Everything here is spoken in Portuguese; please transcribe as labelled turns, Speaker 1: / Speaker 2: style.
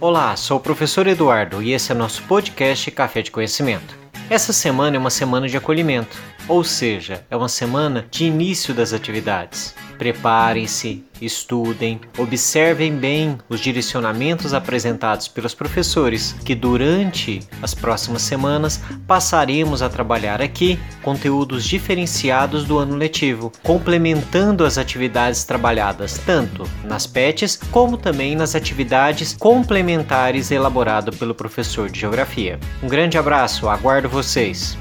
Speaker 1: Olá, sou o professor Eduardo e esse é nosso podcast Café de Conhecimento. Essa semana é uma semana de acolhimento, ou seja, é uma semana de início das atividades. Preparem-se, estudem, observem bem os direcionamentos apresentados pelos professores, que durante as próximas semanas passaremos a trabalhar aqui conteúdos diferenciados do ano letivo, complementando as atividades trabalhadas tanto nas PETs como também nas atividades complementares elaboradas pelo professor de Geografia. Um grande abraço, aguardo vocês!